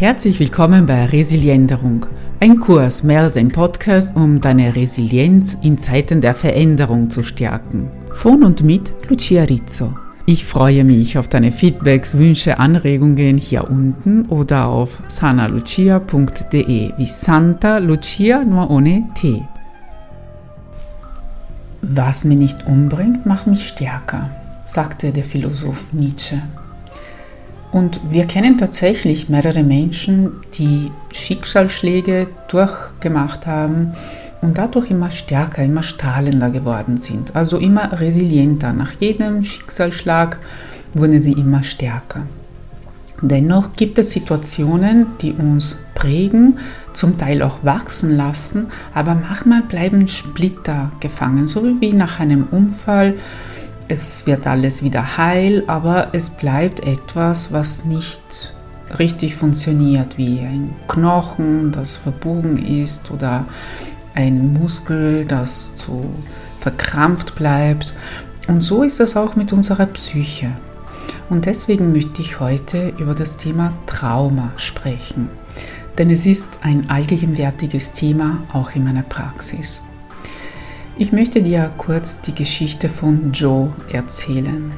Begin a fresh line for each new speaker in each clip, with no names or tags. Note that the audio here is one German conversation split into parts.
Herzlich willkommen bei Resilienderung, ein Kurs mehr als ein Podcast, um deine Resilienz in Zeiten der Veränderung zu stärken. Von und mit Lucia Rizzo. Ich freue mich auf deine Feedbacks, Wünsche, Anregungen hier unten oder auf sanalucia.de wie Santa Lucia nur ohne T. Was mich nicht umbringt, macht mich stärker, sagte der Philosoph Nietzsche. Und wir kennen tatsächlich mehrere Menschen, die Schicksalsschläge durchgemacht haben und dadurch immer stärker, immer strahlender geworden sind. Also immer resilienter. Nach jedem Schicksalsschlag wurden sie immer stärker. Dennoch gibt es Situationen, die uns prägen, zum Teil auch wachsen lassen, aber manchmal bleiben Splitter gefangen, so wie nach einem Unfall es wird alles wieder heil, aber es bleibt etwas, was nicht richtig funktioniert, wie ein Knochen, das verbogen ist oder ein Muskel, das zu verkrampft bleibt. Und so ist es auch mit unserer Psyche. Und deswegen möchte ich heute über das Thema Trauma sprechen. Denn es ist ein allgegenwärtiges Thema auch in meiner Praxis. Ich möchte dir kurz die Geschichte von Joe erzählen.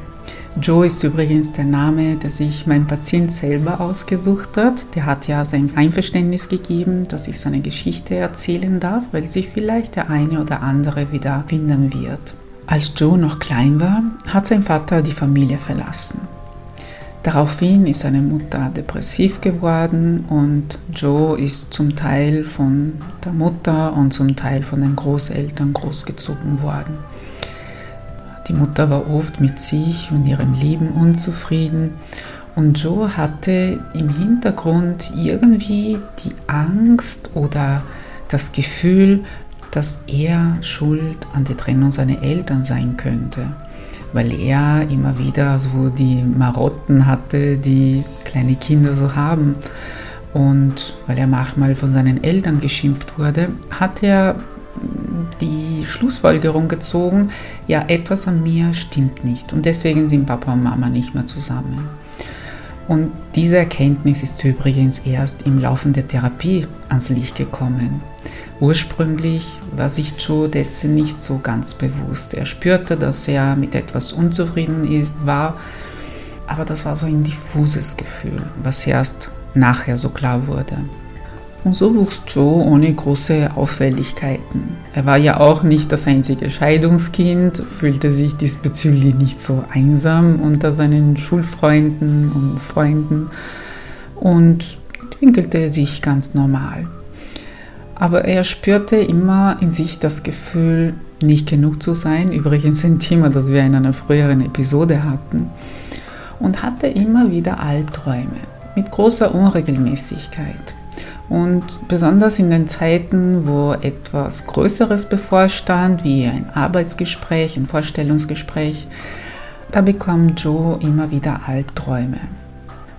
Joe ist übrigens der Name, der sich mein Patient selber ausgesucht hat. Der hat ja sein Einverständnis gegeben, dass ich seine Geschichte erzählen darf, weil sich vielleicht der eine oder andere wieder finden wird. Als Joe noch klein war, hat sein Vater die Familie verlassen. Daraufhin ist seine Mutter depressiv geworden und Joe ist zum Teil von der Mutter und zum Teil von den Großeltern großgezogen worden. Die Mutter war oft mit sich und ihrem Leben unzufrieden und Joe hatte im Hintergrund irgendwie die Angst oder das Gefühl, dass er schuld an der Trennung seiner Eltern sein könnte weil er immer wieder so die Marotten hatte, die kleine Kinder so haben. Und weil er manchmal von seinen Eltern geschimpft wurde, hat er die Schlussfolgerung gezogen, ja, etwas an mir stimmt nicht. Und deswegen sind Papa und Mama nicht mehr zusammen. Und diese Erkenntnis ist übrigens erst im Laufe der Therapie ans Licht gekommen. Ursprünglich war sich Joe dessen nicht so ganz bewusst. Er spürte, dass er mit etwas unzufrieden ist, war, aber das war so ein diffuses Gefühl, was erst nachher so klar wurde. Und so wuchs Joe ohne große Auffälligkeiten. Er war ja auch nicht das einzige Scheidungskind, fühlte sich diesbezüglich nicht so einsam unter seinen Schulfreunden und Freunden und entwickelte sich ganz normal. Aber er spürte immer in sich das Gefühl, nicht genug zu sein. Übrigens ein Thema, das wir in einer früheren Episode hatten. Und hatte immer wieder Albträume mit großer Unregelmäßigkeit. Und besonders in den Zeiten, wo etwas Größeres bevorstand, wie ein Arbeitsgespräch, ein Vorstellungsgespräch, da bekam Joe immer wieder Albträume.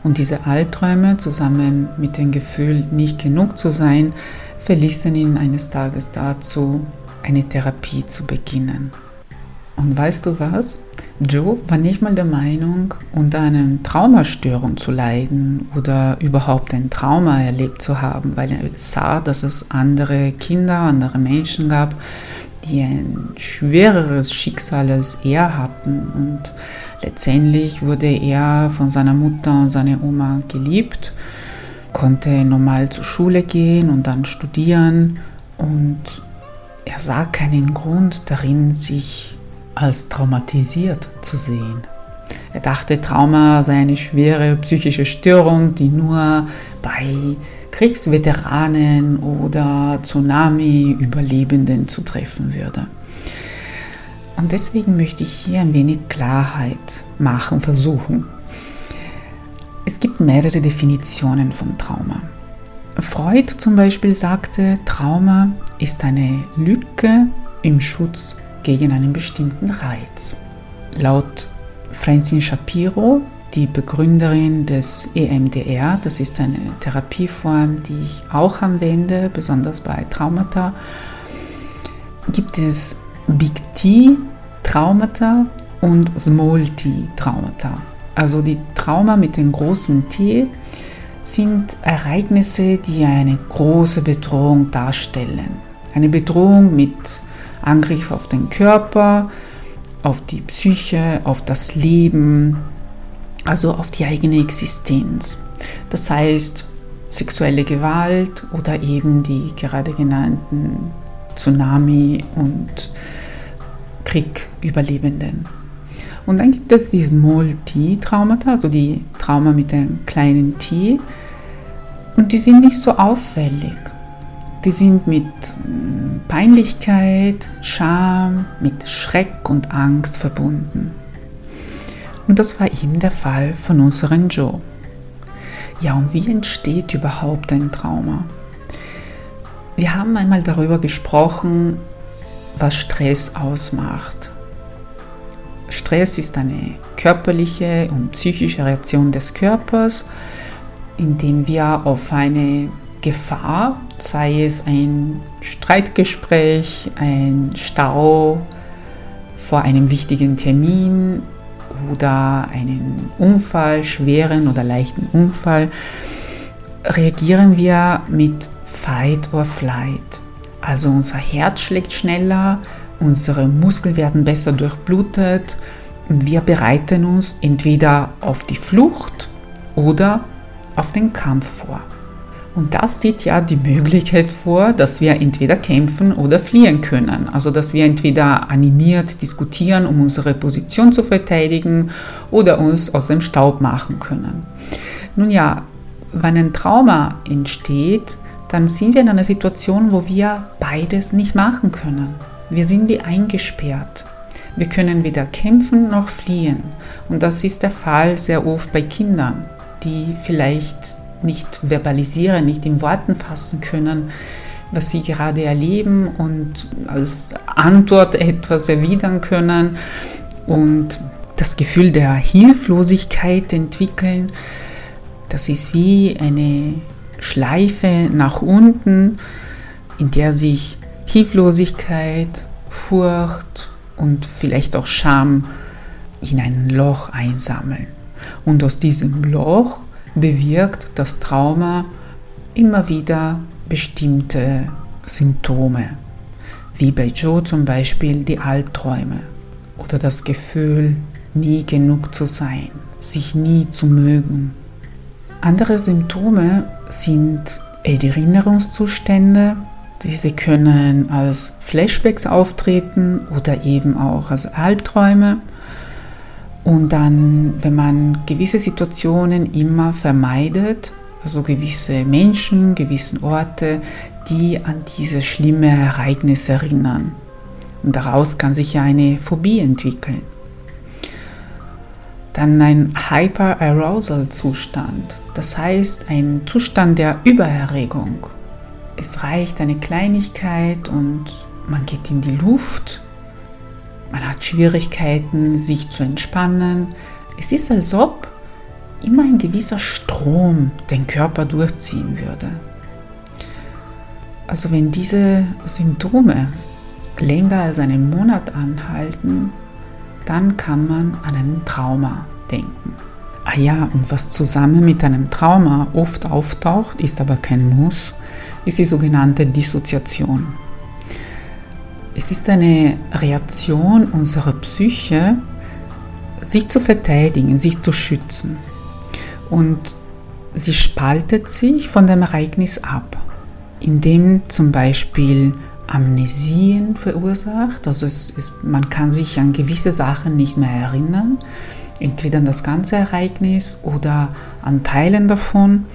Und diese Albträume zusammen mit dem Gefühl, nicht genug zu sein, verließen ihn eines Tages dazu, eine Therapie zu beginnen. Und weißt du was? Joe war nicht mal der Meinung, unter einer Traumastörung zu leiden oder überhaupt ein Trauma erlebt zu haben, weil er sah, dass es andere Kinder, andere Menschen gab, die ein schwereres Schicksal als er hatten. Und letztendlich wurde er von seiner Mutter und seiner Oma geliebt, konnte normal zur Schule gehen und dann studieren und er sah keinen Grund darin, sich als traumatisiert zu sehen. Er dachte, Trauma sei eine schwere psychische Störung, die nur bei Kriegsveteranen oder Tsunami-Überlebenden zu treffen würde. Und deswegen möchte ich hier ein wenig Klarheit machen, versuchen. Mehrere Definitionen von Trauma. Freud zum Beispiel sagte, Trauma ist eine Lücke im Schutz gegen einen bestimmten Reiz. Laut Francine Shapiro, die Begründerin des EMDR, das ist eine Therapieform, die ich auch anwende, besonders bei Traumata, gibt es Big T Traumata und Small T Traumata. Also die Trauma mit dem großen T sind Ereignisse, die eine große Bedrohung darstellen. Eine Bedrohung mit Angriff auf den Körper, auf die Psyche, auf das Leben, also auf die eigene Existenz. Das heißt, sexuelle Gewalt oder eben die gerade genannten Tsunami und Kriegüberlebenden. Und dann gibt es die Small T-Traumata, also die Trauma mit einem kleinen T. Und die sind nicht so auffällig. Die sind mit hm, Peinlichkeit, Scham, mit Schreck und Angst verbunden. Und das war eben der Fall von unserem Joe. Ja, und wie entsteht überhaupt ein Trauma? Wir haben einmal darüber gesprochen, was Stress ausmacht. Stress ist eine körperliche und psychische Reaktion des Körpers, indem wir auf eine Gefahr, sei es ein Streitgespräch, ein Stau vor einem wichtigen Termin oder einen Unfall, schweren oder leichten Unfall, reagieren wir mit Fight or Flight. Also unser Herz schlägt schneller, unsere Muskeln werden besser durchblutet wir bereiten uns entweder auf die Flucht oder auf den Kampf vor. Und das sieht ja die Möglichkeit vor, dass wir entweder kämpfen oder fliehen können. Also dass wir entweder animiert diskutieren, um unsere Position zu verteidigen oder uns aus dem Staub machen können. Nun ja, wenn ein Trauma entsteht, dann sind wir in einer Situation, wo wir beides nicht machen können. Wir sind wie eingesperrt. Wir können weder kämpfen noch fliehen. Und das ist der Fall sehr oft bei Kindern, die vielleicht nicht verbalisieren, nicht in Worten fassen können, was sie gerade erleben und als Antwort etwas erwidern können und das Gefühl der Hilflosigkeit entwickeln. Das ist wie eine Schleife nach unten, in der sich Hilflosigkeit, Furcht und vielleicht auch Scham in ein Loch einsammeln. Und aus diesem Loch bewirkt das Trauma immer wieder bestimmte Symptome, wie bei Joe zum Beispiel die Albträume oder das Gefühl, nie genug zu sein, sich nie zu mögen. Andere Symptome sind Erinnerungszustände, diese können als Flashbacks auftreten oder eben auch als Albträume. Und dann, wenn man gewisse Situationen immer vermeidet, also gewisse Menschen, gewisse Orte, die an diese schlimme Ereignisse erinnern. Und daraus kann sich ja eine Phobie entwickeln. Dann ein Hyperarousal-Zustand, das heißt ein Zustand der Übererregung. Es reicht eine Kleinigkeit und man geht in die Luft man hat Schwierigkeiten, sich zu entspannen. Es ist, als ob immer ein gewisser Strom den Körper durchziehen würde. Also wenn diese Symptome länger als einen Monat anhalten, dann kann man an ein Trauma denken. Ah ja, und was zusammen mit einem Trauma oft auftaucht, ist aber kein Muss, ist die sogenannte Dissoziation. Es ist eine Reaktion unserer Psyche, sich zu verteidigen, sich zu schützen. Und sie spaltet sich von dem Ereignis ab, indem zum Beispiel Amnesien verursacht. Also ist, man kann sich an gewisse Sachen nicht mehr erinnern, entweder an das ganze Ereignis oder an Teilen davon.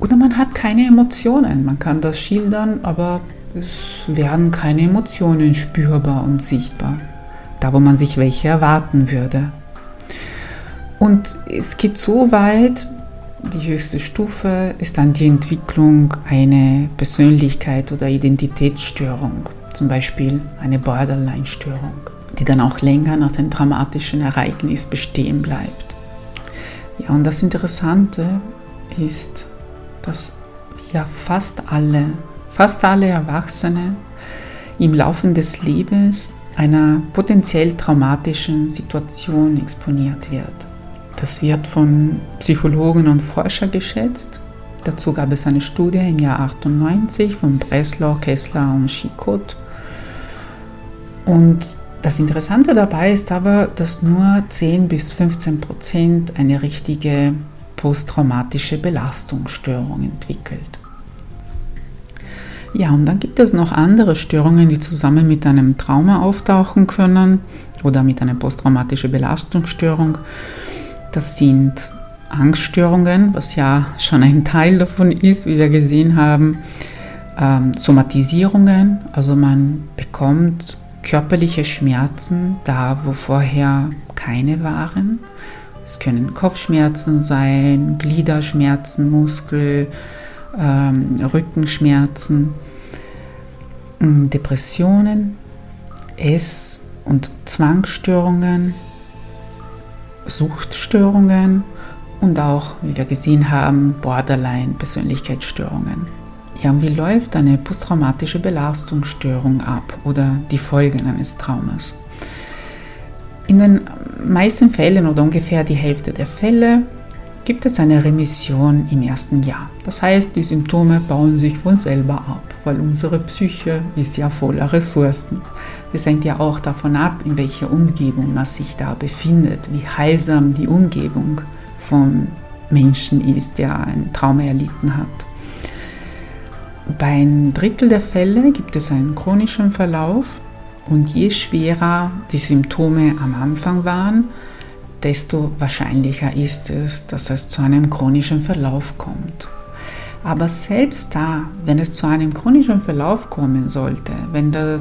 Oder man hat keine Emotionen. Man kann das schildern, aber es werden keine Emotionen spürbar und sichtbar, da wo man sich welche erwarten würde. Und es geht so weit, die höchste Stufe ist dann die Entwicklung einer Persönlichkeit oder Identitätsstörung, zum Beispiel eine Borderline-Störung, die dann auch länger nach dem dramatischen Ereignis bestehen bleibt. Ja, und das Interessante ist, dass wir fast alle fast alle Erwachsene im Laufe des Lebens einer potenziell traumatischen Situation exponiert wird. Das wird von Psychologen und Forschern geschätzt. Dazu gab es eine Studie im Jahr 98 von Breslau, Kessler und Schicot. Und das Interessante dabei ist aber, dass nur 10 bis 15 Prozent eine richtige posttraumatische Belastungsstörung entwickelt. Ja, und dann gibt es noch andere Störungen, die zusammen mit einem Trauma auftauchen können oder mit einer posttraumatischen Belastungsstörung. Das sind Angststörungen, was ja schon ein Teil davon ist, wie wir gesehen haben. Ähm, Somatisierungen, also man bekommt körperliche Schmerzen da, wo vorher keine waren. Es können Kopfschmerzen sein, Gliederschmerzen, Muskel, ähm, Rückenschmerzen, ähm, Depressionen, Ess- und Zwangsstörungen, Suchtstörungen und auch, wie wir gesehen haben, Borderline-Persönlichkeitsstörungen. Ja, und wie läuft eine posttraumatische Belastungsstörung ab oder die Folgen eines Traumas? In den meisten Fällen oder ungefähr die Hälfte der Fälle gibt es eine Remission im ersten Jahr. Das heißt, die Symptome bauen sich von selber ab, weil unsere Psyche ist ja voller Ressourcen. Es hängt ja auch davon ab, in welcher Umgebung man sich da befindet, wie heilsam die Umgebung von Menschen ist, der ein Trauma erlitten hat. Bei einem Drittel der Fälle gibt es einen chronischen Verlauf und je schwerer die Symptome am Anfang waren, desto wahrscheinlicher ist es, dass es zu einem chronischen Verlauf kommt. Aber selbst da, wenn es zu einem chronischen Verlauf kommen sollte, wenn da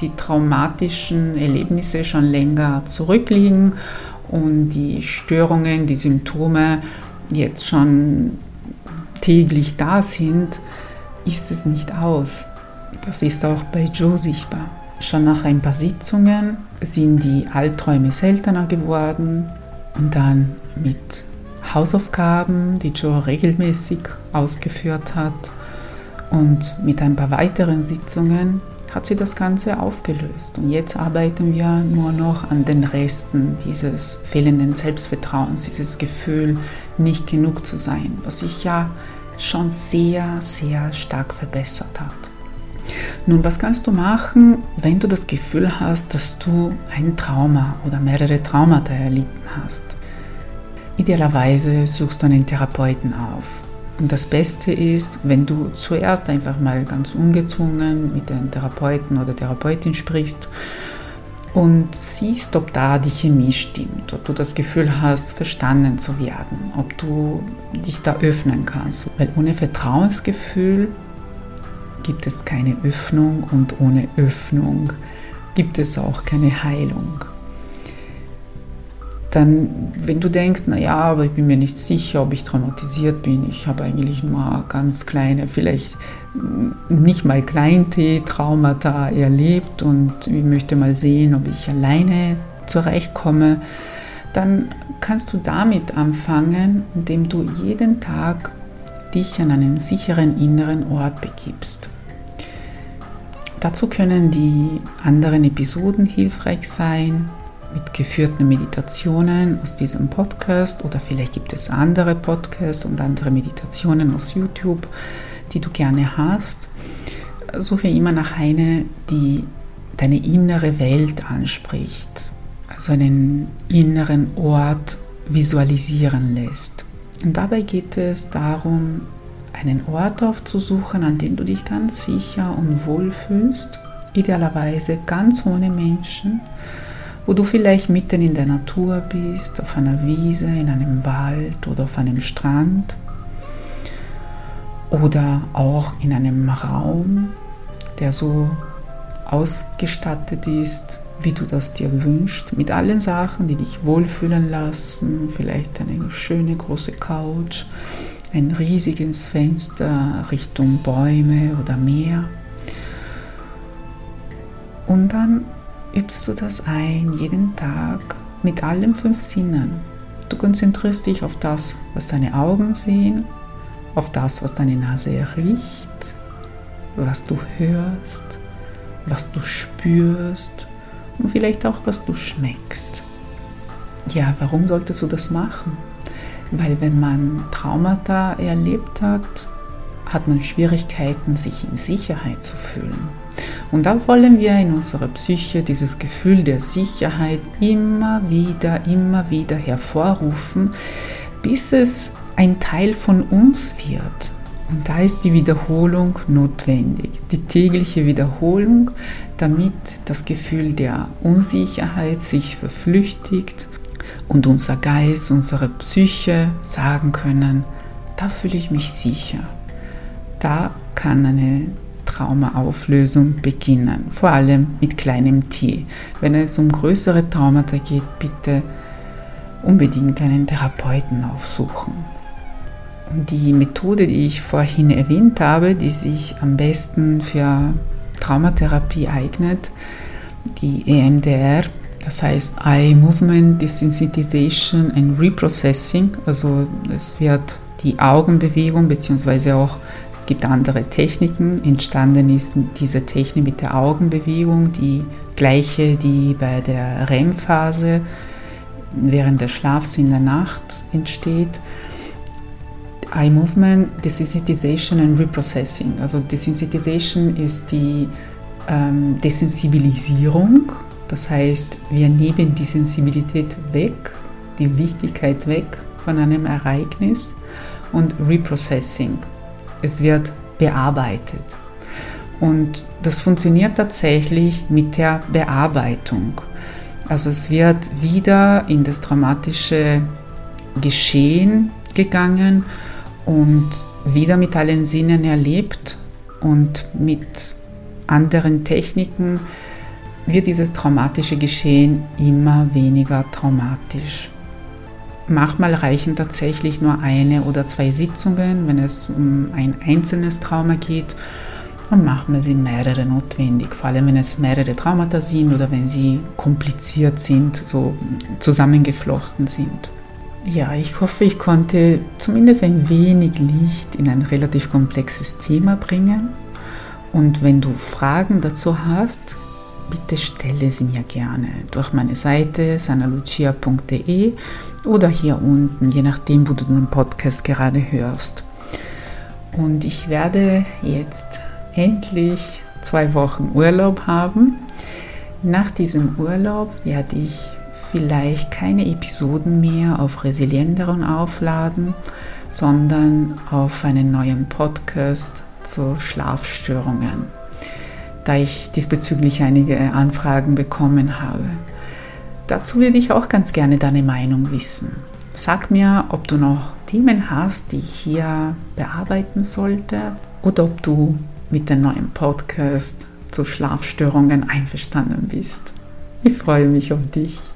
die traumatischen Erlebnisse schon länger zurückliegen und die Störungen, die Symptome jetzt schon täglich da sind, ist es nicht aus. Das ist auch bei Joe sichtbar. Schon nach ein paar Sitzungen sind die Albträume seltener geworden und dann mit Hausaufgaben, die Joe regelmäßig ausgeführt hat und mit ein paar weiteren Sitzungen hat sie das Ganze aufgelöst. Und jetzt arbeiten wir nur noch an den Resten dieses fehlenden Selbstvertrauens, dieses Gefühl, nicht genug zu sein, was sich ja schon sehr, sehr stark verbessert hat. Nun, was kannst du machen, wenn du das Gefühl hast, dass du ein Trauma oder mehrere Traumata erlitten hast? Idealerweise suchst du einen Therapeuten auf. Und das Beste ist, wenn du zuerst einfach mal ganz ungezwungen mit einem Therapeuten oder Therapeutin sprichst und siehst, ob da die Chemie stimmt, ob du das Gefühl hast, verstanden zu werden, ob du dich da öffnen kannst. Weil ohne Vertrauensgefühl gibt es keine Öffnung und ohne Öffnung gibt es auch keine Heilung dann, wenn du denkst, naja, aber ich bin mir nicht sicher, ob ich traumatisiert bin, ich habe eigentlich nur ganz kleine, vielleicht nicht mal Kleintee-Traumata erlebt und ich möchte mal sehen, ob ich alleine zurechtkomme, dann kannst du damit anfangen, indem du jeden Tag dich an einen sicheren inneren Ort begibst. Dazu können die anderen Episoden hilfreich sein, mit geführten Meditationen aus diesem Podcast oder vielleicht gibt es andere Podcasts und andere Meditationen aus YouTube, die du gerne hast. Suche immer nach einer, die deine innere Welt anspricht, also einen inneren Ort visualisieren lässt. Und dabei geht es darum, einen Ort aufzusuchen, an dem du dich ganz sicher und wohl fühlst, idealerweise ganz ohne Menschen wo du vielleicht mitten in der Natur bist, auf einer Wiese, in einem Wald oder auf einem Strand oder auch in einem Raum, der so ausgestattet ist, wie du das dir wünschst, mit allen Sachen, die dich wohlfühlen lassen, vielleicht eine schöne große Couch, ein riesiges Fenster Richtung Bäume oder Meer. Und dann übst du das ein, jeden Tag, mit allen fünf Sinnen. Du konzentrierst dich auf das, was deine Augen sehen, auf das, was deine Nase riecht, was du hörst, was du spürst und vielleicht auch, was du schmeckst. Ja, warum solltest du das machen? Weil wenn man Traumata erlebt hat, hat man Schwierigkeiten, sich in Sicherheit zu fühlen. Und da wollen wir in unserer Psyche dieses Gefühl der Sicherheit immer wieder, immer wieder hervorrufen, bis es ein Teil von uns wird. Und da ist die Wiederholung notwendig, die tägliche Wiederholung, damit das Gefühl der Unsicherheit sich verflüchtigt und unser Geist, unsere Psyche sagen können, da fühle ich mich sicher. Da kann eine Traumaauflösung beginnen, vor allem mit kleinem T. Wenn es um größere Traumata geht, bitte unbedingt einen Therapeuten aufsuchen. Die Methode, die ich vorhin erwähnt habe, die sich am besten für Traumatherapie eignet, die EMDR, das heißt Eye Movement Desensitization and Reprocessing, also es wird die Augenbewegung beziehungsweise auch es gibt andere Techniken. Entstanden ist diese Technik mit der Augenbewegung, die gleiche, die bei der REM-Phase während des Schlafs in der Nacht entsteht. Eye Movement, Desensitization and Reprocessing. Also Desensitization ist die ähm, Desensibilisierung. Das heißt, wir nehmen die Sensibilität weg, die Wichtigkeit weg von einem Ereignis und Reprocessing. Es wird bearbeitet. Und das funktioniert tatsächlich mit der Bearbeitung. Also es wird wieder in das traumatische Geschehen gegangen und wieder mit allen Sinnen erlebt und mit anderen Techniken wird dieses traumatische Geschehen immer weniger traumatisch. Manchmal reichen tatsächlich nur eine oder zwei Sitzungen, wenn es um ein einzelnes Trauma geht. Und manchmal sind mehrere notwendig, vor allem wenn es mehrere Traumata sind oder wenn sie kompliziert sind, so zusammengeflochten sind. Ja, ich hoffe, ich konnte zumindest ein wenig Licht in ein relativ komplexes Thema bringen. Und wenn du Fragen dazu hast, bitte stelle sie mir gerne durch meine Seite sanalucia.de oder hier unten, je nachdem, wo du den Podcast gerade hörst. Und ich werde jetzt endlich zwei Wochen Urlaub haben. Nach diesem Urlaub werde ich vielleicht keine Episoden mehr auf Resilienteren aufladen, sondern auf einen neuen Podcast zu Schlafstörungen da ich diesbezüglich einige Anfragen bekommen habe. Dazu würde ich auch ganz gerne deine Meinung wissen. Sag mir, ob du noch Themen hast, die ich hier bearbeiten sollte oder ob du mit dem neuen Podcast zu Schlafstörungen einverstanden bist. Ich freue mich auf dich.